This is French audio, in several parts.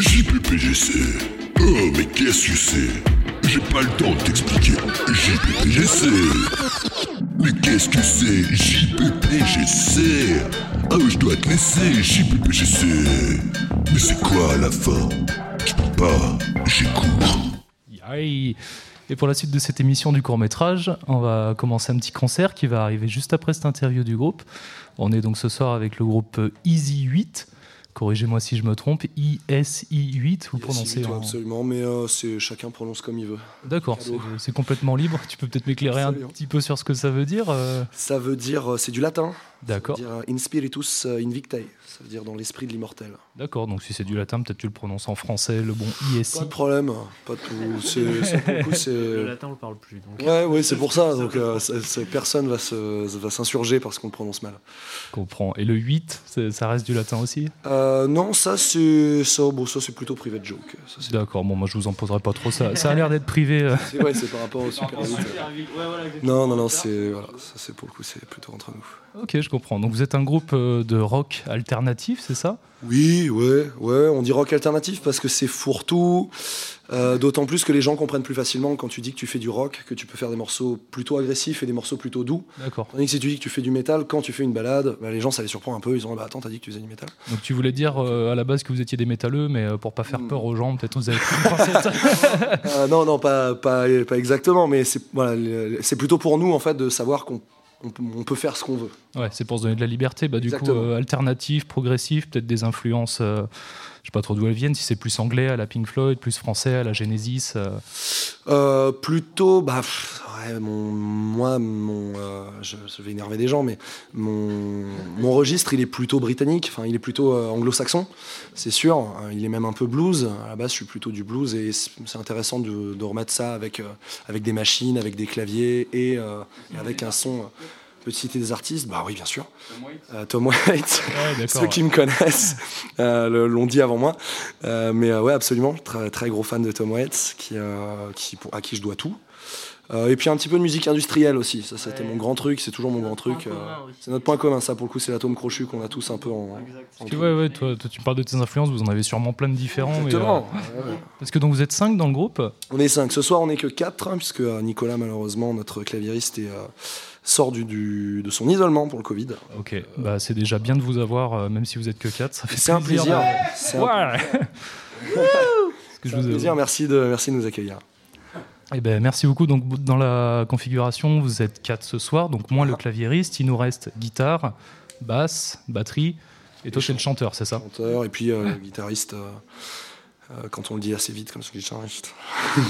JPPGC. Oh, mais qu'est-ce que c'est? J'ai pas le temps de t'expliquer. JPPGC. Mais qu'est-ce que c'est? JPPGC Ah, je dois te laisser, JPPGC. Mais c'est quoi à la fin? Je peux pas, j'ai cours. Aïe. Et pour la suite de cette émission du court métrage, on va commencer un petit concert qui va arriver juste après cette interview du groupe. On est donc ce soir avec le groupe Easy 8 corrigez-moi si je me trompe, ISI8, vous prononcez en... Absolument, mais euh, c'est chacun prononce comme il veut. D'accord, c'est complètement libre. Tu peux peut-être m'éclairer un petit peu sur ce que ça veut dire euh Ça veut dire, euh, c'est du latin. D'accord. Dire in spiritus invictae, ça veut dire dans l'esprit de l'immortel. D'accord, donc si c'est du latin, peut-être tu le prononces en français, le bon ISI. Pas de problème, pas tout. C'est, le latin on le parle plus. Donc. Ouais, ouais, c'est pour ça. Donc personne va, se, va s'insurger parce qu'on le prononce mal. Comprends. Et le 8, ça reste du latin aussi? Euh, non, ça c'est ça, bon, ça c'est plutôt privé de joke. D'accord, bon moi je vous en poserai pas trop. Ça, ça a l'air d'être privé. Euh. C'est ouais, c'est par rapport au super Non, non, non, c'est voilà, ça c'est pour le coup c'est plutôt entre nous. Ok, je comprends. Donc vous êtes un groupe euh, de rock alternatif, c'est ça? Oui, ouais, ouais. On dit rock alternatif parce que c'est fourre-tout. Euh, d'autant plus que les gens comprennent plus facilement quand tu dis que tu fais du rock, que tu peux faire des morceaux plutôt agressifs et des morceaux plutôt doux. D'accord. Tandis que si tu dis que tu fais du métal, quand tu fais une balade, bah, les gens ça les surprend un peu. Ils ont bah attends, t'as dit que tu faisais du métal. Donc tu voulais dire euh, à la base que vous étiez des métalleux, mais euh, pour pas faire peur aux gens, peut-être vous avez Non, non, pas, pas, pas exactement, mais c'est voilà, c'est plutôt pour nous en fait de savoir qu'on on, peut faire ce qu'on veut. Ouais, c'est pour se donner de la liberté. Bah, du coup, alternative, progressif, peut-être des influences sais pas trop d'où elles viennent, si c'est plus anglais à la Pink Floyd, plus français à la Genesis euh. Euh, Plutôt, bah, mon, moi, mon, euh, je, vais énerver des gens, mais mon, mon, registre, il est plutôt britannique, enfin, il est plutôt anglo-saxon, c'est sûr. Il est même un peu blues. À la base, je suis plutôt du blues et c'est intéressant de, de, remettre ça avec, avec des machines, avec des claviers et avec un son peux citer des artistes Bah oui, bien sûr. Tom Waits. Euh, Ceux qui me connaissent euh, l'ont dit avant moi. Euh, mais ouais, absolument. Très, très, gros fan de Tom Waits, qui, qui, pour, à qui je dois tout. et puis un petit peu de musique industrielle aussi, ça c'était mon grand truc, c'est toujours mon grand truc. c'est notre point commun, ça pour le coup c'est l'atome crochu qu'on a tous un peu en. ouais, ouais, toi, tu parles de tes influences, vous en avez sûrement plein de différents. Exactement. Parce que donc vous êtes 5 dans le groupe On est 5. Ce soir on est que 4, hein, puisque Nicolas malheureusement, notre claviériste, est sort du, de son isolement pour le Covid. Ok, bah, c'est déjà bien de vous avoir, euh, même si vous êtes que 4. Ça fait c'est un plaisir. C'est un... plaisir. Merci de, merci de nous accueillir. Eh ben, merci beaucoup. Donc, dans la configuration, vous êtes 4 ce soir, donc moins le claviériste. Il nous reste guitare, basse, batterie. Et toi, c'est le chanteur, c'est ça Chanteur, et puis euh, le guitariste. Euh, quand on le dit assez vite, comme ce guitariste.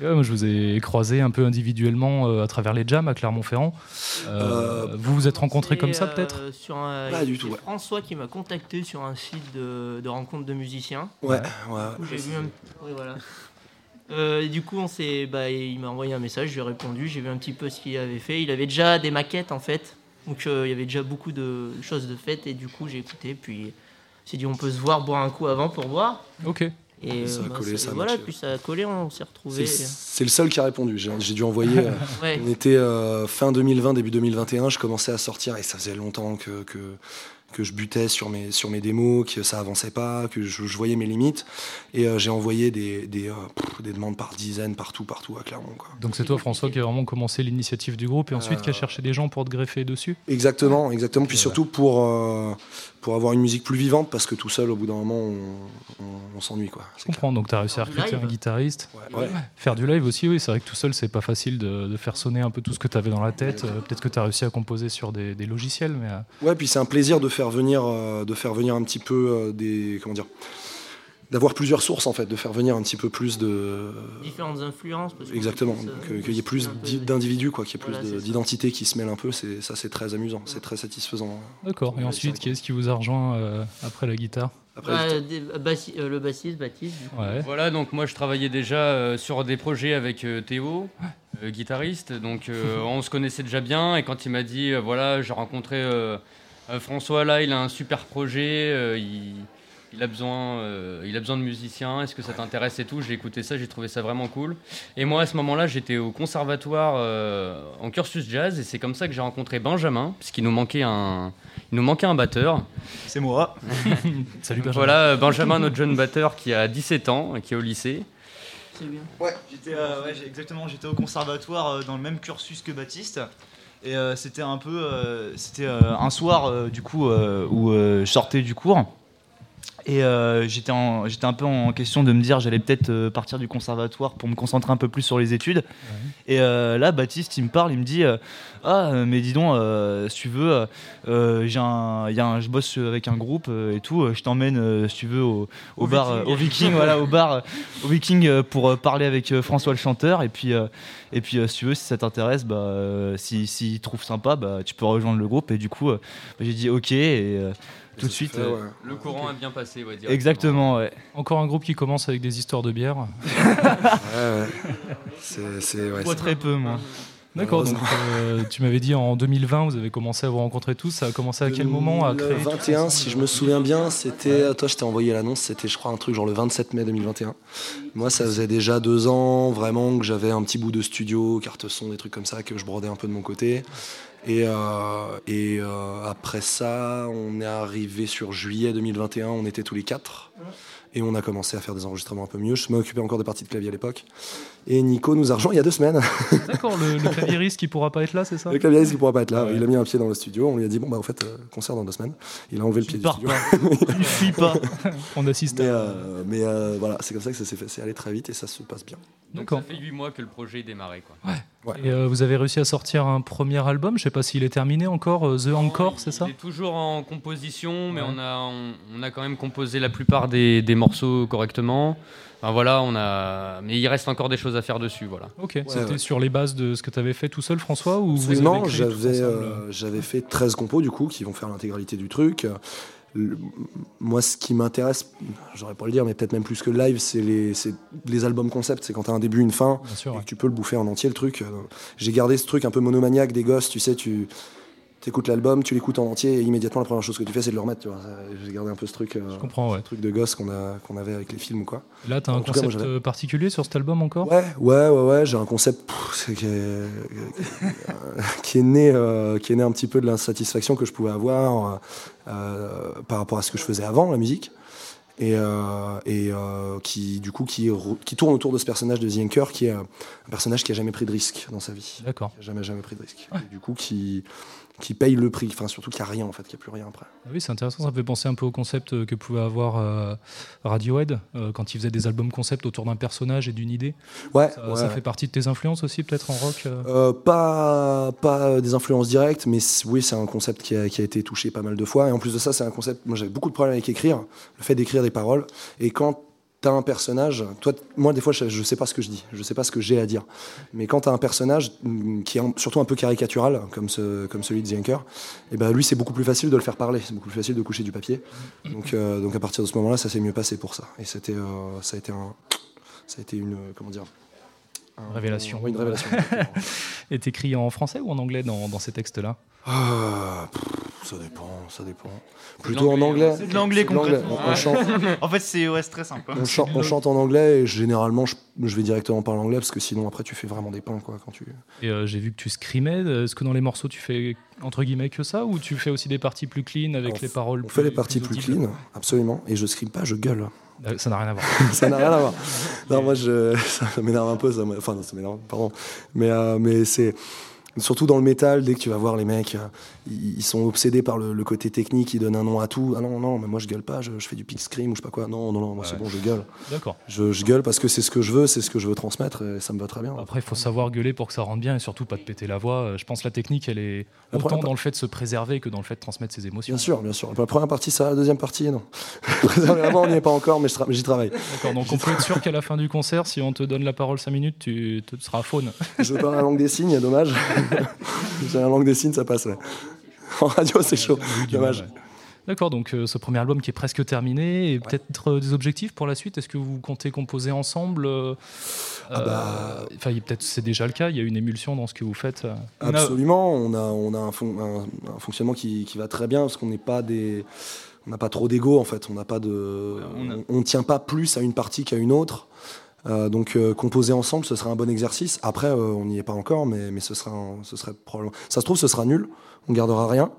moi, je vous ai croisé un peu individuellement euh, à travers les jams à Clermont-Ferrand. Euh, vous vous êtes rencontrés comme ça, peut-être euh, Pas du tout. François qui m'a contacté sur un site de, de rencontre de musiciens. Ouais, ouais. J'ai vu un... oui, voilà. du coup, on s'est, bah, il m'a envoyé un message, je lui ai répondu, j'ai vu un petit peu ce qu'il avait fait. Il avait déjà des maquettes en fait, donc il y avait déjà beaucoup de choses de faites et du coup j'ai écouté. Puis j'ai dit on peut se voir boire un coup avant pour voir. Ok. Et ça a euh, collé, ça voilà, puis ça a collé, on s'est retrouvé. C'est le seul qui a répondu. J'ai dû envoyer. Euh, on était euh, fin 2020, début 2021. Je commençais à sortir et ça faisait longtemps que, que que je butais sur mes, sur mes démos, que ça avançait pas, que je, voyais mes limites. Et euh, j'ai envoyé des, des, euh, des, demandes par dizaines, partout, partout à Clermont. Quoi. Donc c'est toi, François, qui a vraiment commencé l'initiative du groupe et ensuite qui a euh, cherché des gens pour te greffer dessus? Exactement, exactement. Puis surtout pour, pour avoir une musique plus vivante, parce que tout seul, au bout d'un moment, on, s'ennuie. Quoi. Je comprends, donc tu as réussi à recruter un guitariste. Faire du live aussi, oui, c'est vrai que tout seul, c'est pas facile de, de, faire sonner un peu tout ce que tu avais dans la tête. Peut-être que tu as réussi à composer sur des, des logiciels. Mais... Ouais, puis c'est un plaisir de faire venir, euh, de faire venir un petit peu euh, des. Comment dire d'avoir plusieurs sources en fait, de faire venir un petit peu plus de différentes influences. Exactement, qu'il y ait plus d'individus, quoi, qu'il y ait plus d'identités qui se mêlent un peu. C'est ça, c'est très amusant, c'est très satisfaisant. D'accord. Et ensuite, qui est-ce qui vous a rejoint euh, après la guitare? Après bah, le bassiste Baptiste. Voilà, donc moi je travaillais déjà sur des projets avec Théo, guitariste. Donc on se connaissait déjà bien et quand il m'a dit voilà j'ai rencontré euh, François, là, il a un super projet. Euh, il a besoin, euh, il a besoin de musiciens, est-ce que ça t'intéresse et tout? J'ai écouté ça, j'ai trouvé ça vraiment cool. Et moi, à ce moment-là, j'étais au conservatoire euh, en cursus jazz, et c'est comme ça que j'ai rencontré Benjamin, puisqu'il nous manquait un, il nous manquait un batteur. C'est moi. Salut Benjamin. Voilà, Benjamin, notre jeune batteur qui a 17 ans, qui est au lycée. C'est bien. J'étais euh, ouais, j'ai- exactement, j'étais au conservatoire euh, dans le même cursus que Baptiste. Et euh, c'était un peu, euh, c'était euh, un soir euh, du coup euh, où euh, je sortais du cours. Et euh, j'étais un peu en question de me dire j'allais peut-être euh, partir du conservatoire pour me concentrer un peu plus sur les études. Et euh, là, Baptiste, il me parle, il me dit euh, Ah, mais dis donc, euh, si tu veux, j'ai un, il y a un- je bosse avec un groupe euh, et tout, je t'emmène, euh, si tu veux, au, au Au bar, Viking. euh, au Viking, voilà, au bar, euh, au Viking euh, pour euh, parler avec euh, François le chanteur. Et puis, euh, et puis euh, si tu veux, si ça t'intéresse, bah, euh, si, s'il trouve sympa, bah, tu peux rejoindre le groupe. Et du coup, euh, bah, j'ai dit ok. Et euh, tout de suite. Euh, ouais. Le courant a bien passé, ouais. Exactement, ouais. Encore un groupe qui commence avec des histoires de bière. Ouais, ouais. C'est, c'est, ouais, très peu, moi. D'accord, donc euh, tu m'avais dit en 2020, vous avez commencé à vous rencontrer tous. Ça a commencé à quel moment à Le créer tous 21, ensemble si je me souviens bien, c'était. Toi, je t'ai envoyé l'annonce, c'était, je crois, un truc genre le 27 mai 2021. Moi, ça faisait déjà deux ans, vraiment, que j'avais un petit bout de studio, carte son, des trucs comme ça, que je brodais un peu de mon côté. Et, euh, euh, après ça, on est arrivé sur juillet 2021, on était tous les quatre. Et on a commencé à faire des enregistrements un peu mieux. Je m'occupais encore des parties de clavier à l'époque. Et Nico nous a rejoint il y a deux semaines. D'accord, le, le claviériste qui pourra pas être là, c'est ça? Le clavieriste qui pourra pas être là. Ouais. Il a mis un pied dans le studio. On lui a dit bon bah en fait euh, concert dans deux semaines. Il a enlevé le pied du studio. pas. Tu fuis pas. On assiste Mais, à. euh, mais euh, voilà, c'est comme ça que ça s'est fait. C'est allé très vite et ça se passe bien. Donc ça fait 8 mois que le projet est démarré. Quoi. Et euh, vous avez réussi à sortir un premier album. Je sais pas s'il est terminé encore. The Encore, c'est ça? Il est toujours en composition, mais Ouais. on, a, on, on a quand même composé la plupart des, des morceaux correctement. Enfin, voilà, on a... Mais il reste encore des choses à faire dessus. Voilà. Ok. C'était ouais. sur les bases de ce que tu avais fait tout seul, François, ou vous avez non, j'avais euh, j'avais fait 13 compos du coup qui vont faire l'intégralité du truc. Le- moi, ce qui m'intéresse, j'aurais pas le dire, mais peut-être même plus que le live, c'est les, c'est les albums concept. C'est quand tu as un début, une fin, Bien sûr. et ouais. que tu peux le bouffer en entier le truc. J'ai gardé ce truc un peu monomaniaque des gosses, tu sais, tu écoutes l'album, tu l'écoutes en entier, et immédiatement la première chose que tu fais, c'est de le remettre. tu vois. J'ai gardé un peu ce truc, euh, Je comprends, ouais. truc de gosse qu'on a qu'on avait avec les films ou quoi. Là, tu as En un tout cas, moi, concept euh, particulier sur cet album encore? Ouais, ouais, ouais, ouais. J'ai un concept pff, qui, est, qui est né, euh, qui est né un petit peu de l'insatisfaction que je pouvais avoir euh, par rapport à ce que je faisais avant, la musique, et, euh, et euh, qui du coup qui, tourne autour de ce personnage de The Anchor, qui est un personnage qui a jamais pris de risque dans sa vie, D'accord. jamais jamais pris de risque, et du coup qui qui paye le prix, enfin surtout qu'il n'y a rien en fait, qu'il n'y a plus rien après. Ah oui, c'est intéressant. Ça me fait penser un peu au concept euh, que pouvait avoir euh, Radiohead euh, quand il faisait des albums concept autour d'un personnage et d'une idée. Ouais, Ça, ouais, ça ouais. fait partie de tes influences aussi, peut-être en rock euh pas, pas des influences directes, mais oui, c'est un concept qui a, qui a été touché pas mal de fois. Et en plus de ça, c'est un concept. Moi, j'avais beaucoup de problèmes avec écrire, le fait d'écrire paroles. Et quand t'as un personnage, toi, moi, des fois, je, sais pas ce que je dis, je sais pas ce que j'ai à dire. Mais quand t'as un personnage mm, qui est surtout un peu caricatural, comme, ce, comme celui de Anchor, et ben lui, c'est beaucoup plus facile de le faire parler, c'est beaucoup plus facile de coucher du papier. Donc, euh, donc à partir de ce moment-là, ça s'est mieux passé pour ça. Et c'était, euh, ça a été un, ça a été une, euh, comment dire, un- Révélation. ouais, une révélation. est écrit en français ou en anglais dans, dans ces textes-là Ah, pff, ça dépend, ça dépend. Plutôt en l'anglais, anglais. C'est de l'anglais C'est de l'anglais. concrètement. On, on chante, En fait, c'est ouais, très simple. hein. on, chante, on chante en anglais et généralement je, je vais directement parler anglais parce que sinon après tu fais vraiment des pains quoi quand tu. Et euh, j'ai vu que tu scrimais. Est-ce que dans les morceaux tu fais entre guillemets que ça ou tu fais aussi des parties plus clean avec On les paroles On fait les parties plus audibles clean, absolument. Et je scream pas, je gueule. Euh, Ça n'a rien à voir. ça n'a rien à voir. Non, moi je, ça, m'énerve un peu. Ça, enfin, non, ça m'énerve, pardon. Mais, euh, mais c'est surtout dans le métal, dès que tu vas voir les mecs, euh, ils, sont obsédés par le, le côté technique, ils donnent un nom à tout. Ah non, non, mais moi je gueule pas, je, je fais du pig scream ou je sais pas quoi. Non, non, non, moi c'est bon, je gueule. D'accord. Je, je gueule parce que c'est ce que je veux, c'est ce que je veux transmettre et ça me va très bien. Après, il faut savoir gueuler pour que ça rentre bien et surtout pas te péter la voix. Euh, Je pense que la technique, elle est La autant dans le fait de se préserver que dans le fait de transmettre ses émotions. Bien sûr, bien sûr. La première partie, ça, la deuxième partie, non. Voix, on n'y est pas encore, mais j'y travaille. D'accord, donc on peut être sûr qu'à la fin du concert, si on te donne la parole 5 minutes, tu, tu seras faune. Je parle la langue des signes, dommage. J'ai la langue des signes, ça passe. ouais. En radio, c'est chaud. Dommage. Ouais. D'accord, donc euh, ce premier album qui est presque terminé, et peut-être euh, des objectifs pour la suite? Est-ce que vous comptez composer ensemble euh, Ah bah. euh, peut-être c'est déjà le cas. Il y a une émulsion dans ce que vous faites. euh. Absolument, on a, on a un, fon- un- un fonctionnement qui, qui va très bien parce qu'on n'est pas des. on n'a pas trop d'ego en fait. On n'a pas de, on a- on, on tient pas plus à une partie qu'à une autre. Euh, donc euh, composer ensemble, ce serait un bon exercice. Après, euh, on n'y est pas encore, mais, mais ce, serait un- ce serait probablement. Ça se trouve, ce sera nul. On gardera rien.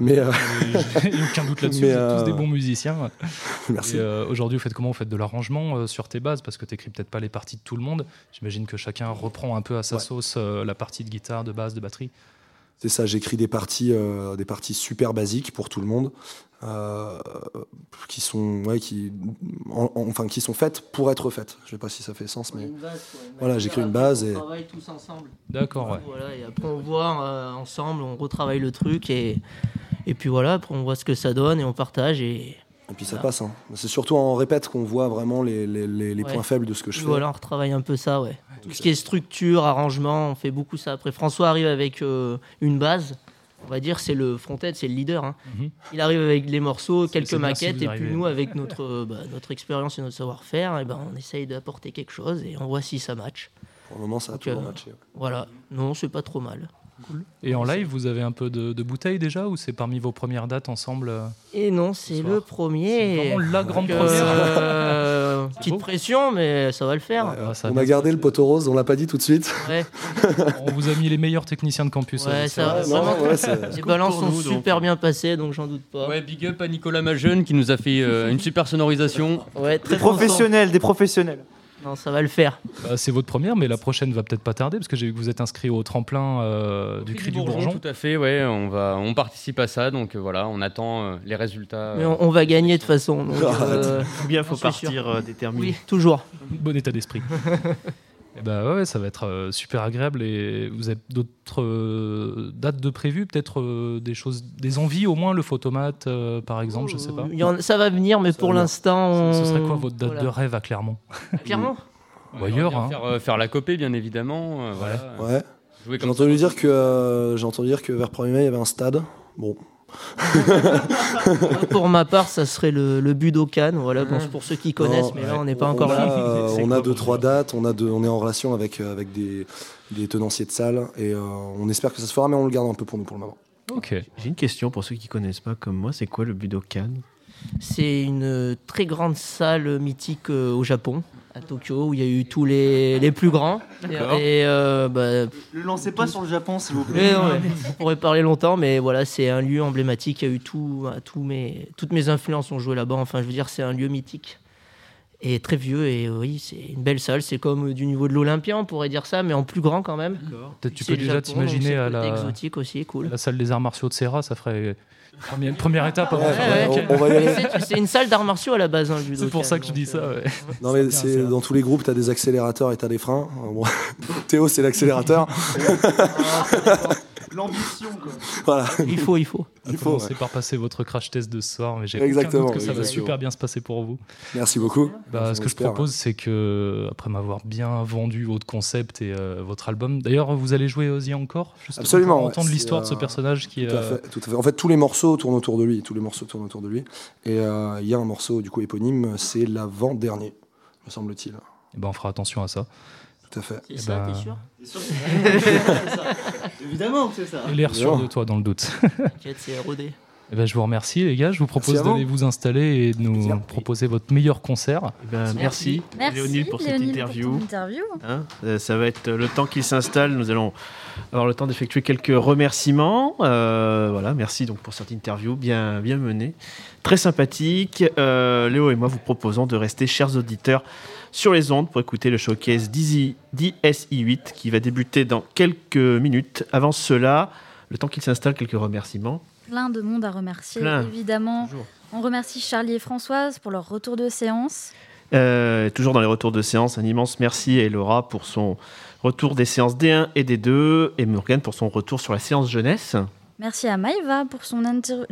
Mais Il n'y a aucun doute là-dessus, vous êtes tous des bons musiciens. merci. Aujourd'hui, vous faites comment? Vous faites de l'arrangement sur tes bases? Parce que tu n'écris peut-être pas les parties de tout le monde. J'imagine que chacun reprend un peu à sa Ouais. sauce la partie de guitare, de basse, de batterie. C'est ça, j'écris des parties, euh, des parties super basiques pour tout le monde, euh, qui sont, ouais, qui, en- en- enfin, qui sont faites pour être faites. Je sais pas si ça fait sens, mais base, Voilà, base. j'écris une base On et- travaille tous ensemble. D'accord, ouais. Voilà, et après on voit euh, ensemble, on retravaille le truc et, et puis voilà, après on voit ce que ça donne et on partage et et puis ça passe. hein. C'est surtout en répète qu'on voit vraiment les, les- les- les Ouais. points faibles de ce que je fais. voilà, on retravaille un peu ça, ouais. Tout ce qui est structure, arrangement, on fait beaucoup ça. Après François arrive avec euh, une base, on va dire c'est le front-end, c'est le leader. hein. Mhm. Il arrive avec les morceaux, C'est- quelques c'est bien si maquettes et puis nous avec notre, euh, bah, notre expérience et notre savoir-faire, et ben, on essaye d'apporter quelque chose et on voit si ça match. Pour le moment, ça a toujours euh, matché. Voilà, non, c'est pas trop mal. Et en live, vous avez un peu de, de bouteilles déjà Ou c'est parmi vos premières dates ensemble euh Et non, c'est le premier. C'est vraiment la grande Donc, première. C'est petite pression, mais ça va le faire. Ouais, Ah, ça a on a gardé le poteau rose, on l'a pas dit tout de suite. Ouais, On vous a mis les meilleurs techniciens de campus. Ouais, ça vrai. va. vraiment, ouais, c'est- les balances sont nous, donc. super bien passées, donc j'en doute pas. Ouais, big up à Nicolas Majeune qui nous a fait euh, une super sonorisation. Ouais, très Des professionnels, des professionnels. Non, ça va le faire. Bah, c'est votre première, mais la prochaine va peut-être pas tarder parce que j'ai vu que vous êtes inscrit au tremplin euh, du Cri du Bourgeon. Tout à fait, ouais, on, va, on participe à ça, donc euh, voilà, on attend euh, les résultats. Mais on, on va gagner de toute façon. donc, euh, Ou bien faut partir euh, déterminé. oui, toujours. Bon état d'esprit. Et bah ouais, ouais, ça va être euh, super agréable. Et vous avez d'autres euh, dates de prévues Peut-être euh, des choses, des envies au moins, le photomate par exemple, je sais pas. Il y en- ça va venir, mais Ça pour l'instant. Ce serait quoi votre date voilà. de rêve à Clermont? Clairement Ou ailleurs, hein. faire, euh, faire la copée, bien évidemment. euh, voilà. Ouais. J'ai entendu ça. dire que euh, j'ai entendu dire que vers 1er mai il y avait un stade. Bon, Pour ma part, ça serait le, le Budokan. Voilà, bon, c'est pour ceux qui connaissent, Non, mais là, on n'est pas on encore a, là. euh, on a deux trois dates, on a deux- on est en relation avec euh, avec des, des tenanciers de salles et euh, on espère que ça se fera, mais on le garde un peu pour nous pour le moment. Ok. J'ai une question pour ceux qui connaissent pas comme moi, c'est quoi le Budokan? C'est une très grande salle mythique euh, au Japon, à Tokyo, où il y a eu tous les, les plus grands. D'accord. Et euh, bah, Le lancez pas sur le Japon, s'il vous plaît. mais on pourrait parler longtemps, mais voilà, c'est un lieu emblématique. Il y a eu tout, euh, tous mes, toutes mes influences ont joué là-bas. Enfin, je veux dire, c'est un lieu mythique. Et très vieux, et oui, c'est une belle salle. C'est comme euh, du niveau de l'Olympia, on pourrait dire ça, mais en plus grand quand même. Peut-être tu peux déjà t'imaginer à la, exotique aussi, cool. à la salle des arts martiaux de Serra, ça ferait première, première étape avant de Ouais, faire ouais, le on, week-end. on va y aller. Mais c'est- C'est une salle d'arts martiaux à la base, hein, le C'est pour ça que je dis ça. ouais. Non mais c'est dans tous les groupes, tu as des accélérateurs et tu as des freins. Euh, bon, Théo c'est l'accélérateur. L'ambition, quoi. voilà. Il faut, il faut. Il faut, faut par passer votre crash test de ce soir, mais j'ai Exactement, aucun doute que ça va super bien se passer pour vous. Merci beaucoup. Bah, ce que je propose, c'est que après m'avoir bien vendu votre concept et euh, votre album, d'ailleurs, vous allez jouer Ozzy encore juste Absolument, pour ouais. entendre l'histoire de ce euh, personnage qui est. Tout à, euh, fait, tout à fait. En fait, tous les morceaux tournent autour de lui. Tous les morceaux tournent autour de lui. Et euh, il y a un morceau du coup éponyme, c'est l'avant-dernier, me semble-t-il. eh ben, on fera attention à ça. Tout à fait. C'est Eh ça, ben, t'es sûr Évidemment que c'est ça. L'air sûr de toi dans le doute. T'inquiète, c'est rodé. Eh ben, je vous remercie, les gars. Je vous propose d'aller vous installer et de nous Plaisir. proposer votre meilleur concert. Eh ben, merci, Merci Léonide pour cette interview. Hein, euh, ça va être le temps qu'il s'installe. Nous allons avoir le temps d'effectuer quelques remerciements. Euh, voilà, merci donc pour cette interview bien, bien menée, très sympathique. Euh, Léo et moi vous proposons de rester, chers auditeurs, sur les ondes pour écouter le showcase d'Easy- d'ISI8 qui va débuter dans quelques minutes. Avant cela, le temps qu'il s'installe, quelques remerciements. Plein de monde à remercier, Plein. évidemment. Toujours. On remercie Charlie et Françoise pour leur retour de séance. Euh, toujours dans les retours de séance, un immense merci à Elora pour son retour des séances D1 et D2 et Morgane pour son retour sur la séance jeunesse. Merci à Maïva pour son inter-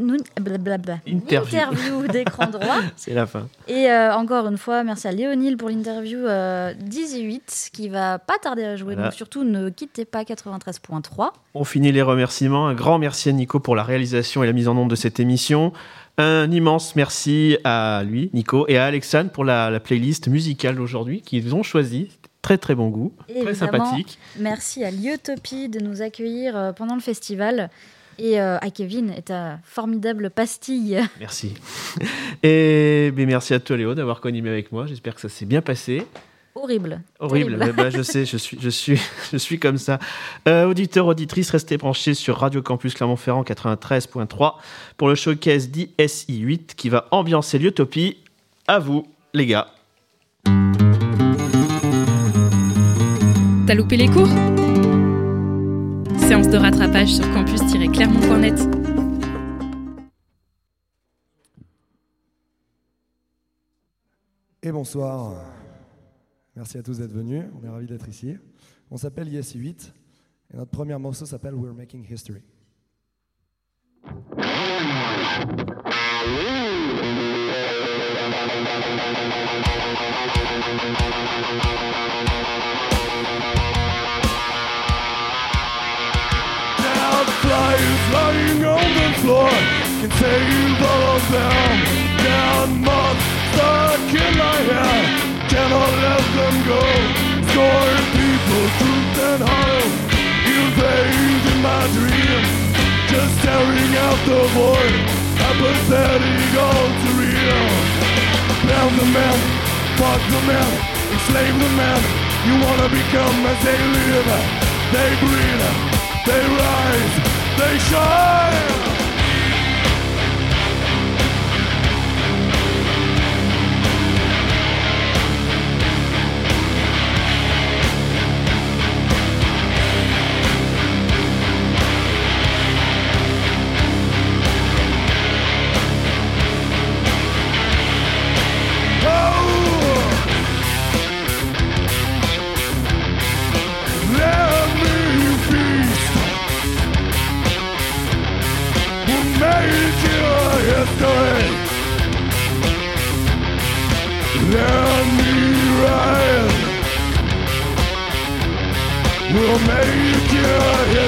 blablabla. Interview. interview d'écran droit. C'est la fin. Et euh, encore une fois, merci à Léonil pour l'interview euh, 18 qui va pas tarder à jouer. Voilà. Donc surtout, ne quittez pas 93.3. On finit les remerciements. Un grand merci à Nico pour la réalisation et la mise en onde de cette émission. Un immense merci à lui, Nico, et à Alexandre pour la, la playlist musicale d'aujourd'hui qu'ils ont choisi. Très très bon goût, Et très sympathique. Merci à Liotopie de nous accueillir euh, pendant le festival. Et euh, à Kevin et ta formidable pastille. Merci. Et ben, merci à toi, Léo, d'avoir co-animé avec moi. J'espère que ça s'est bien passé. Horrible. Horrible. Ouais, bah, je sais, je suis, je suis, je suis comme ça. Euh, auditeurs, auditrices, restez branchés sur Radio Campus Clermont-Ferrand 93.3 pour le showcase d'ISI 8 qui va ambiancer l'utopie. À vous, les gars. T'as loupé les cours? De rattrapage sur campus-clermont.net. Et bonsoir. Merci à tous d'être venus. On est ravis d'être ici. On s'appelle Yes 8 et notre premier morceau s'appelle We're Making History. Flyers lying on the floor can save all of them. Down months stuck in my head, cannot let them go. Scorn people, truth and hollow, invading my dream. Just staring out the void, apathetic, all too real. Pound the man, fuck the man, enslave the man. You wanna become as they live, they breathe, they rise, they.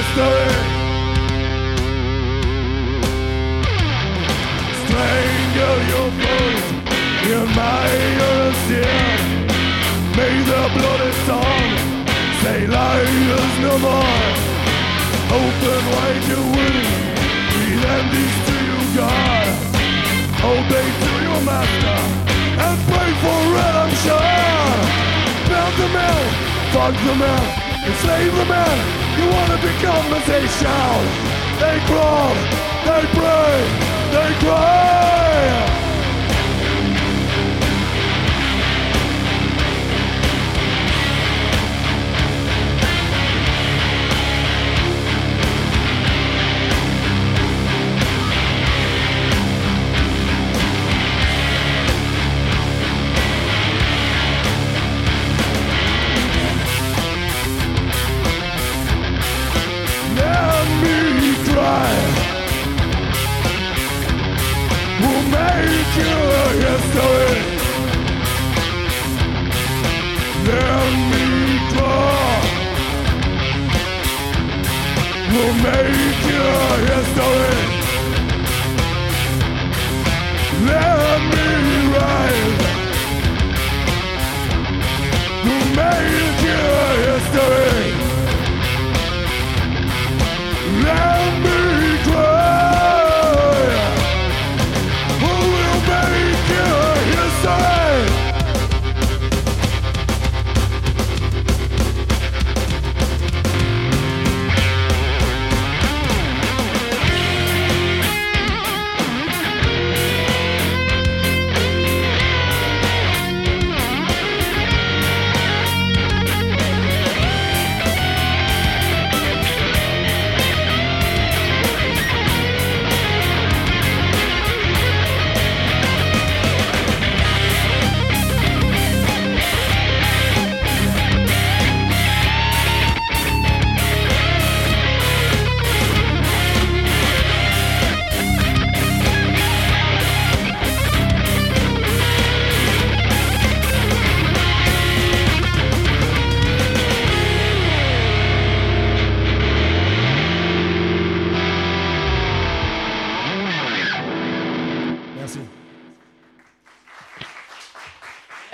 History. Strangle your voice in my sin. May the bloody song say liars no more. Open wide your wings, breathe empties to you, God. Obey to your master and pray for redemption. Mount the man, fuck the man, enslave the man. You wanna become as they shout. They crawl, they pray, they cry. Make your history. Let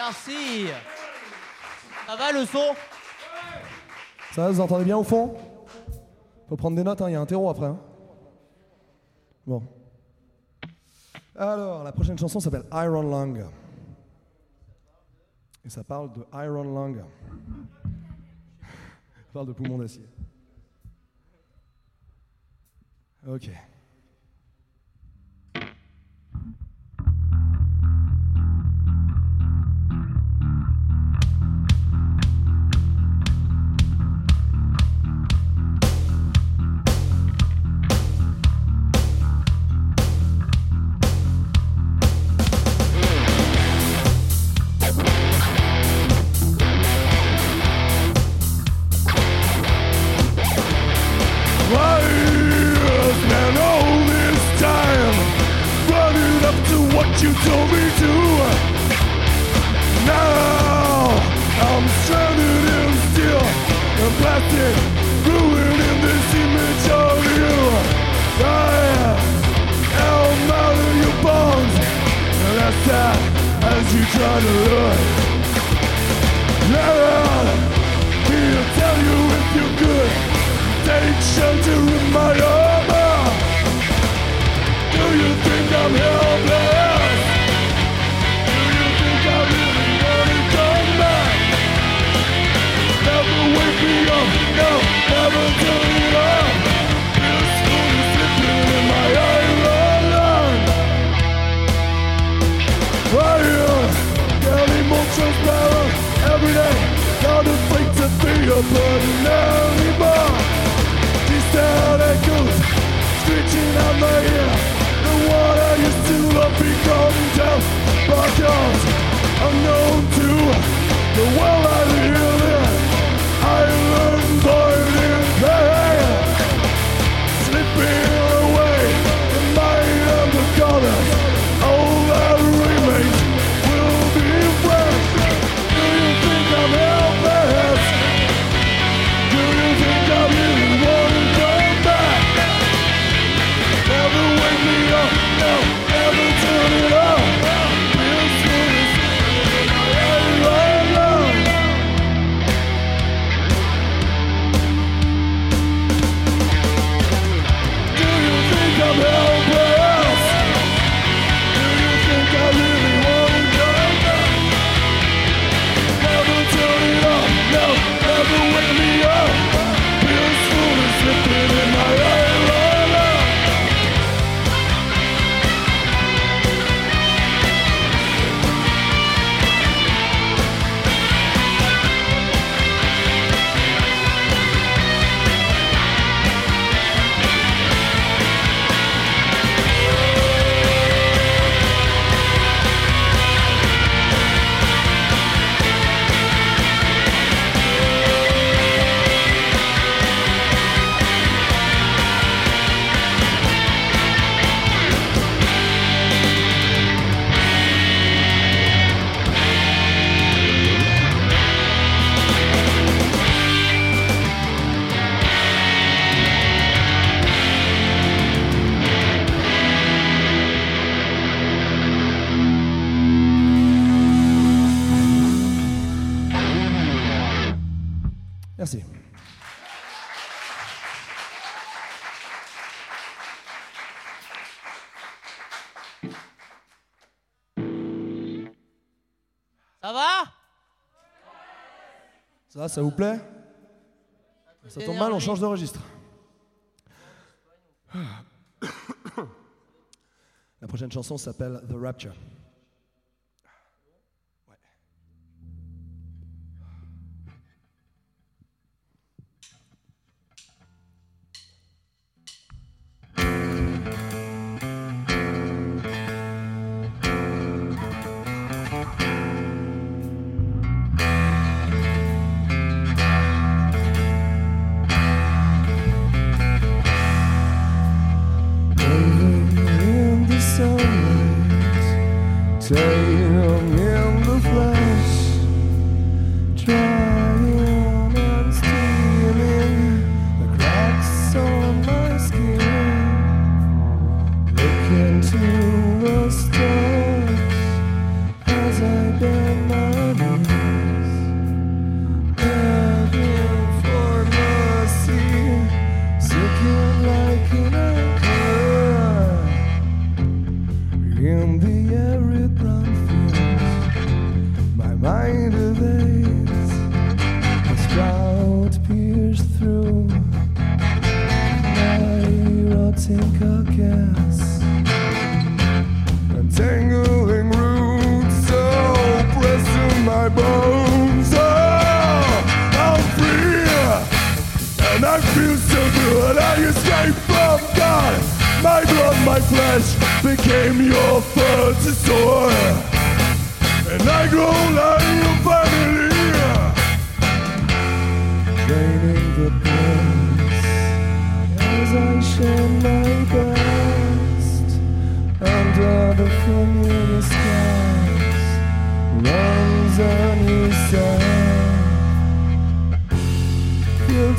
Merci. Ça va le son? Ça va, vous entendez bien au fond? Faut prendre des notes, hein, il y a un terreau après. Hein. Bon. Alors, la prochaine chanson s'appelle Iron Lung. Et ça parle de Iron Lung. ça parle de poumon d'acier. Ok. in my ear The one I used to love become deaf Because I'm known to the world I live ça vous plaît Ça tombe mal, on change de registre. La prochaine chanson s'appelle The Rapture.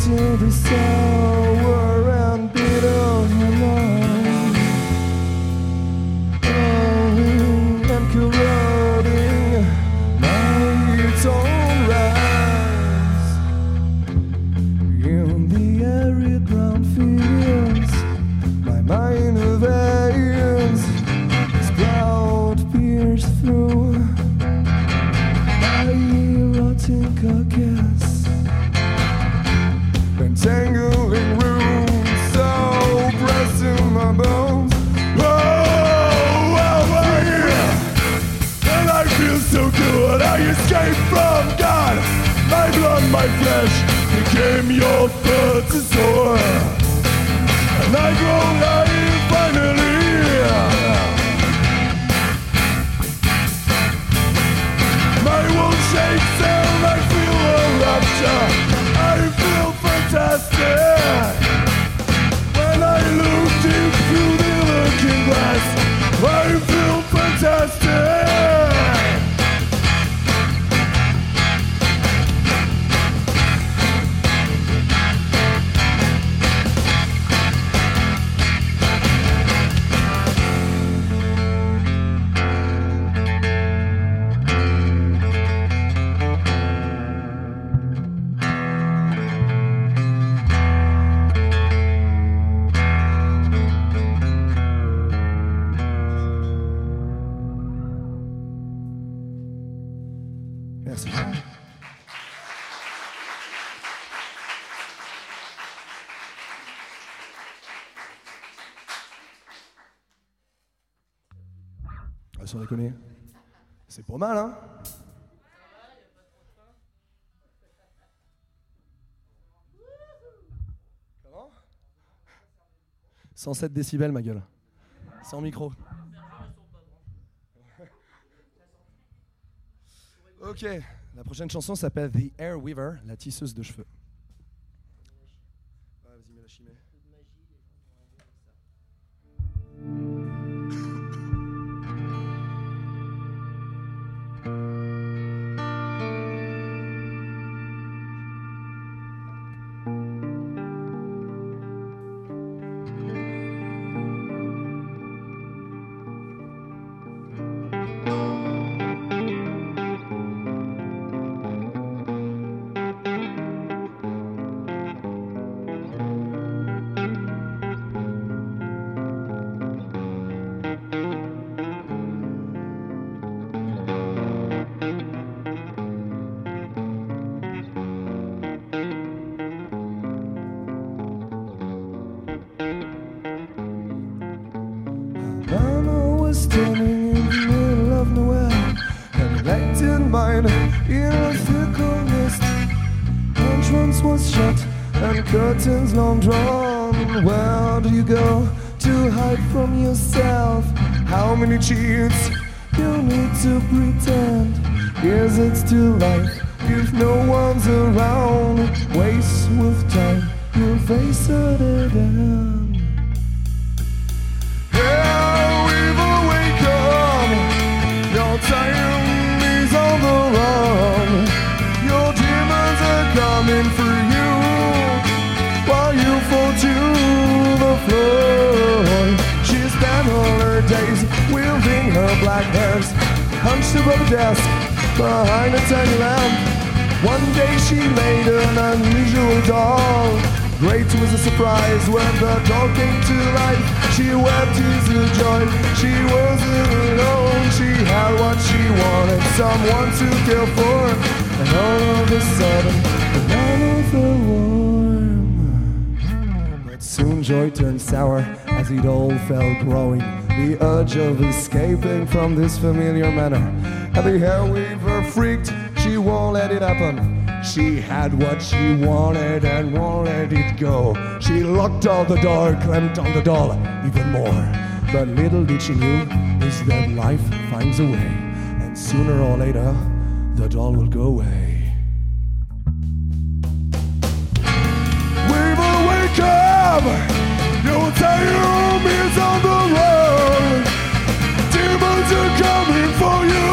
to the sound. déconner. C'est pas mal, hein Comment? 107 décibels, ma gueule. Sans micro. Ok, la prochaine chanson s'appelle The Air Weaver, la tisseuse de cheveux. many cheats you need to pretend? Is it still life? felt growing, the urge of escaping from this familiar manner. Every hair weaver freaked, she won't let it happen. She had what she wanted and won't let it go. She locked all the door, clamped on the doll even more. But little did she knew is that life finds a way, and sooner or later, the doll will go away. We will wake up! Time is on the. Demons are coming for you,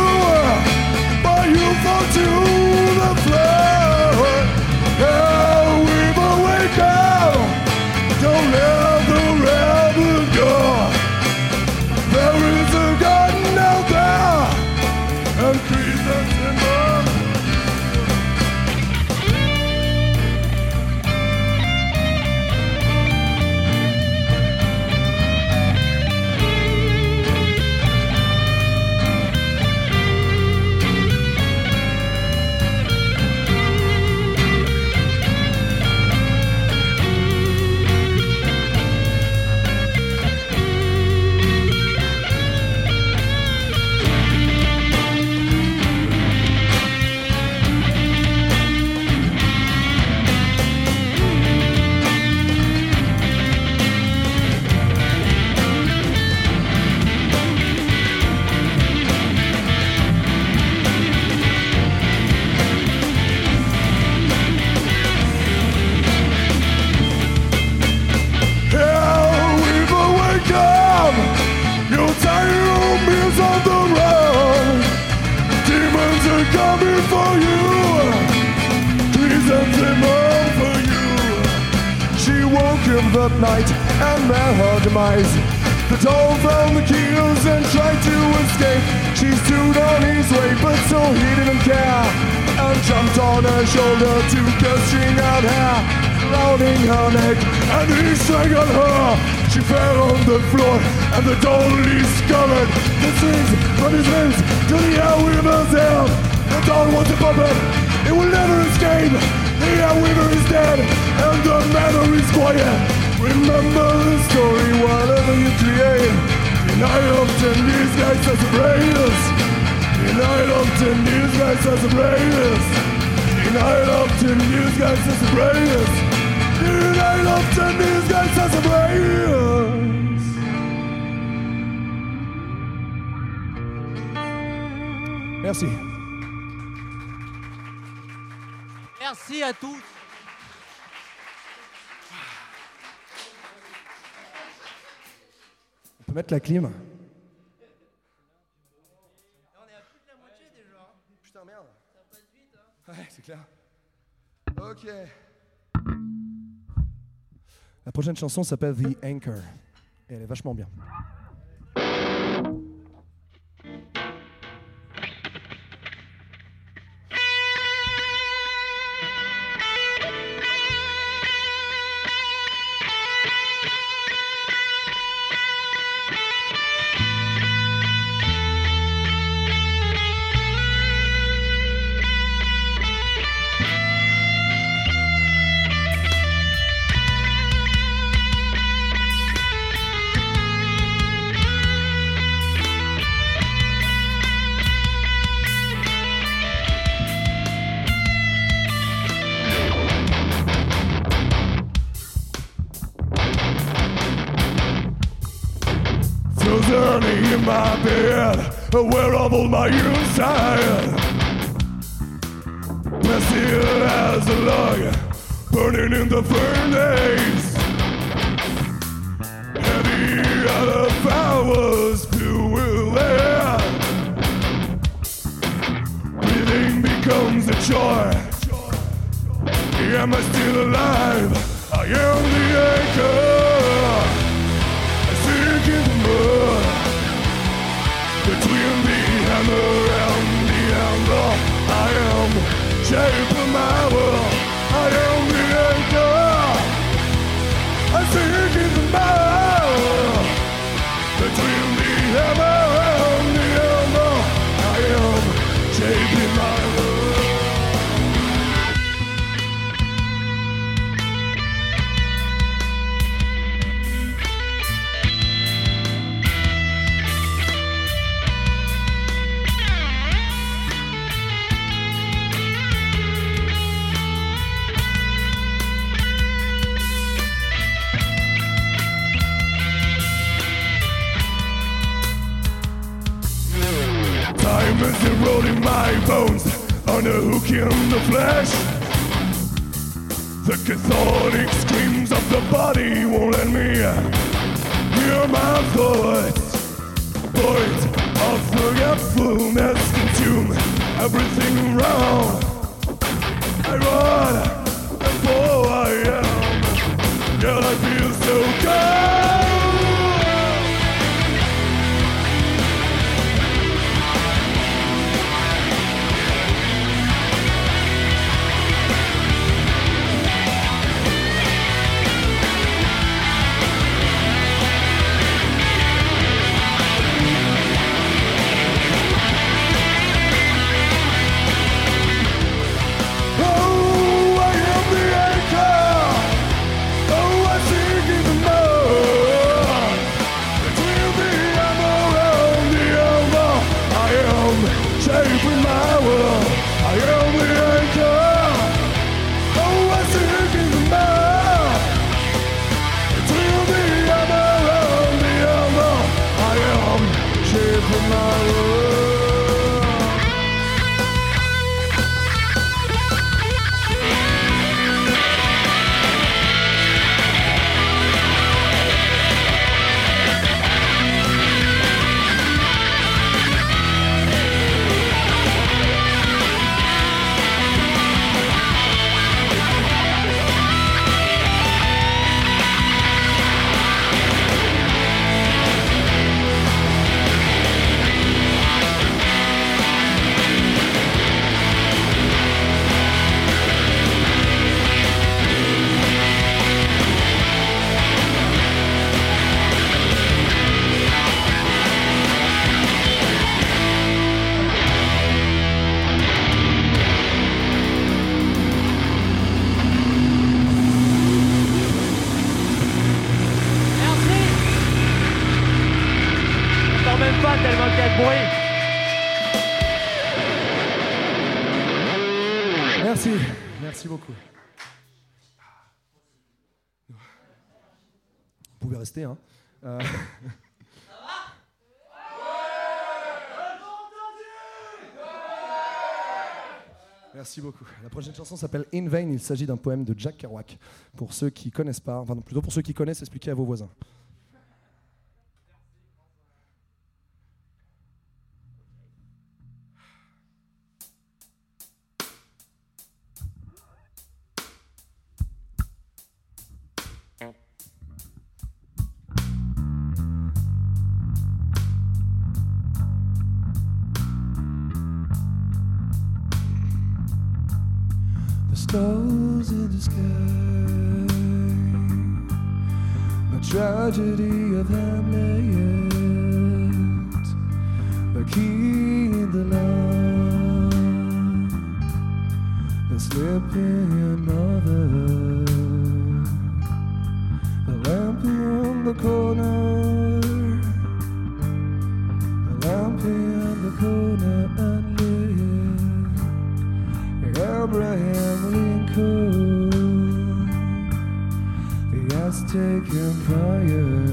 but you fall to the demise. The doll found the keys and tried to escape. She stood on his way, but so he didn't care. And jumped on her shoulder to gushing out hair surrounding her neck, and he strangled her. She fell on the floor, and the doll discovered the strings from his limbs to the airweaver's hair. The doll was a puppet, it will never escape. The airweaver is dead, and the matter is quiet. Remember the story whatever you create. In nine of ten, these guys are the bravest. In nine of ten, these guys are the bravest. In nine of ten, these guys are the bravest. In nine of ten, these guys are the. Merci. Merci à tous. Peut mettre la clim Putain, merde. Ouais, c'est clair. Ok. La prochaine chanson s'appelle The Anchor. Et elle est vachement bien. My inside. Messy as a log, burning in the furnace. James. Bruit Merci, merci beaucoup. Vous pouvez rester, hein. Euh, Merci beaucoup. La prochaine chanson s'appelle In Vain. Il s'agit d'un poème de Jack Kerouac. Pour ceux qui connaissent pas, enfin non, plutôt pour ceux qui connaissent, expliquez à vos voisins. Stars in the sky, the tragedy of Hamlet, the key in the line, the sleeping mother, the lamp in the corner, the lamp in the corner. And lit. Abraham take him higher.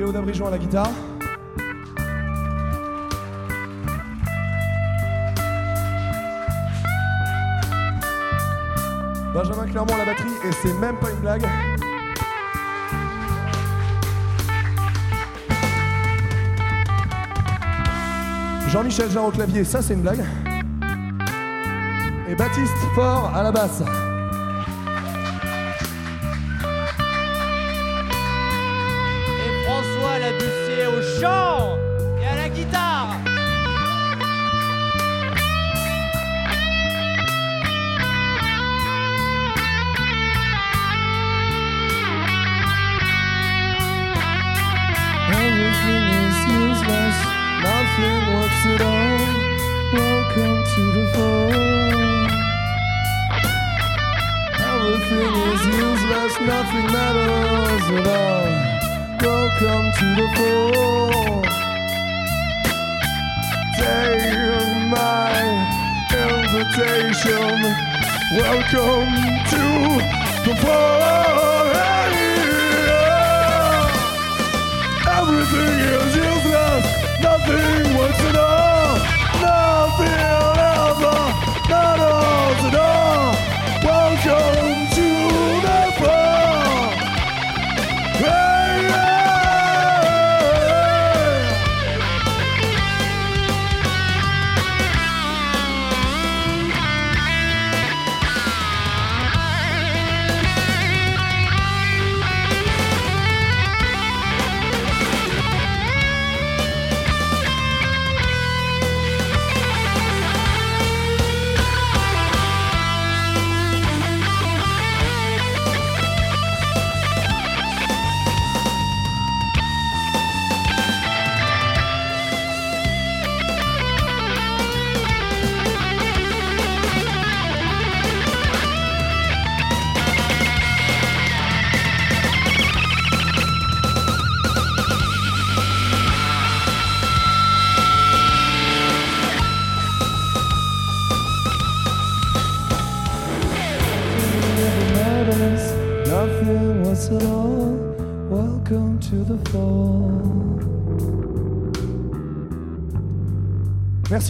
Théo Dabrigeon à la guitare. Benjamin Clermont à la batterie, et c'est même pas une blague. Jean-Michel Jarre au clavier, ça c'est une blague. Et Baptiste Fort à la basse.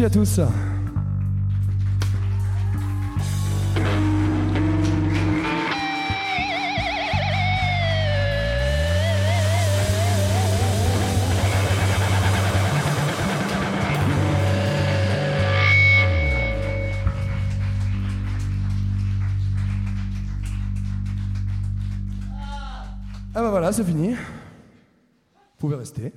À tous. Ah bah voilà, c'est fini. Vous pouvez rester.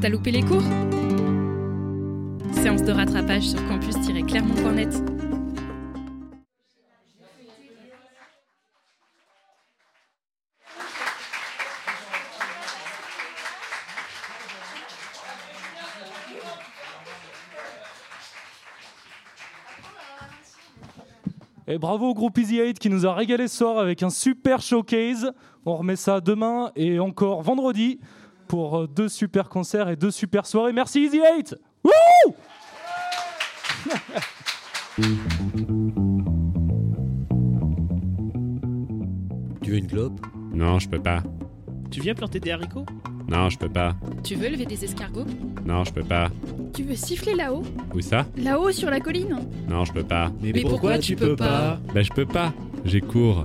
T'as loupé les cours? Séance de rattrapage sur campus-clermont.net. Et bravo au groupe Easy 8 qui nous a régalé ce soir avec un super showcase. On remet ça demain et encore vendredi pour euh, deux super concerts et deux super soirées. Merci Easy 8 Wouh Tu veux une clope Non, je peux pas. Tu viens planter des haricots? Non, je peux pas. Tu veux lever des escargots? Non, je peux pas. Tu veux siffler là-haut? Où ça? Là-haut sur la colline? Non, je peux pas. Mais Mais pourquoi pourquoi tu peux pas? Bah, je peux pas. J'ai cours.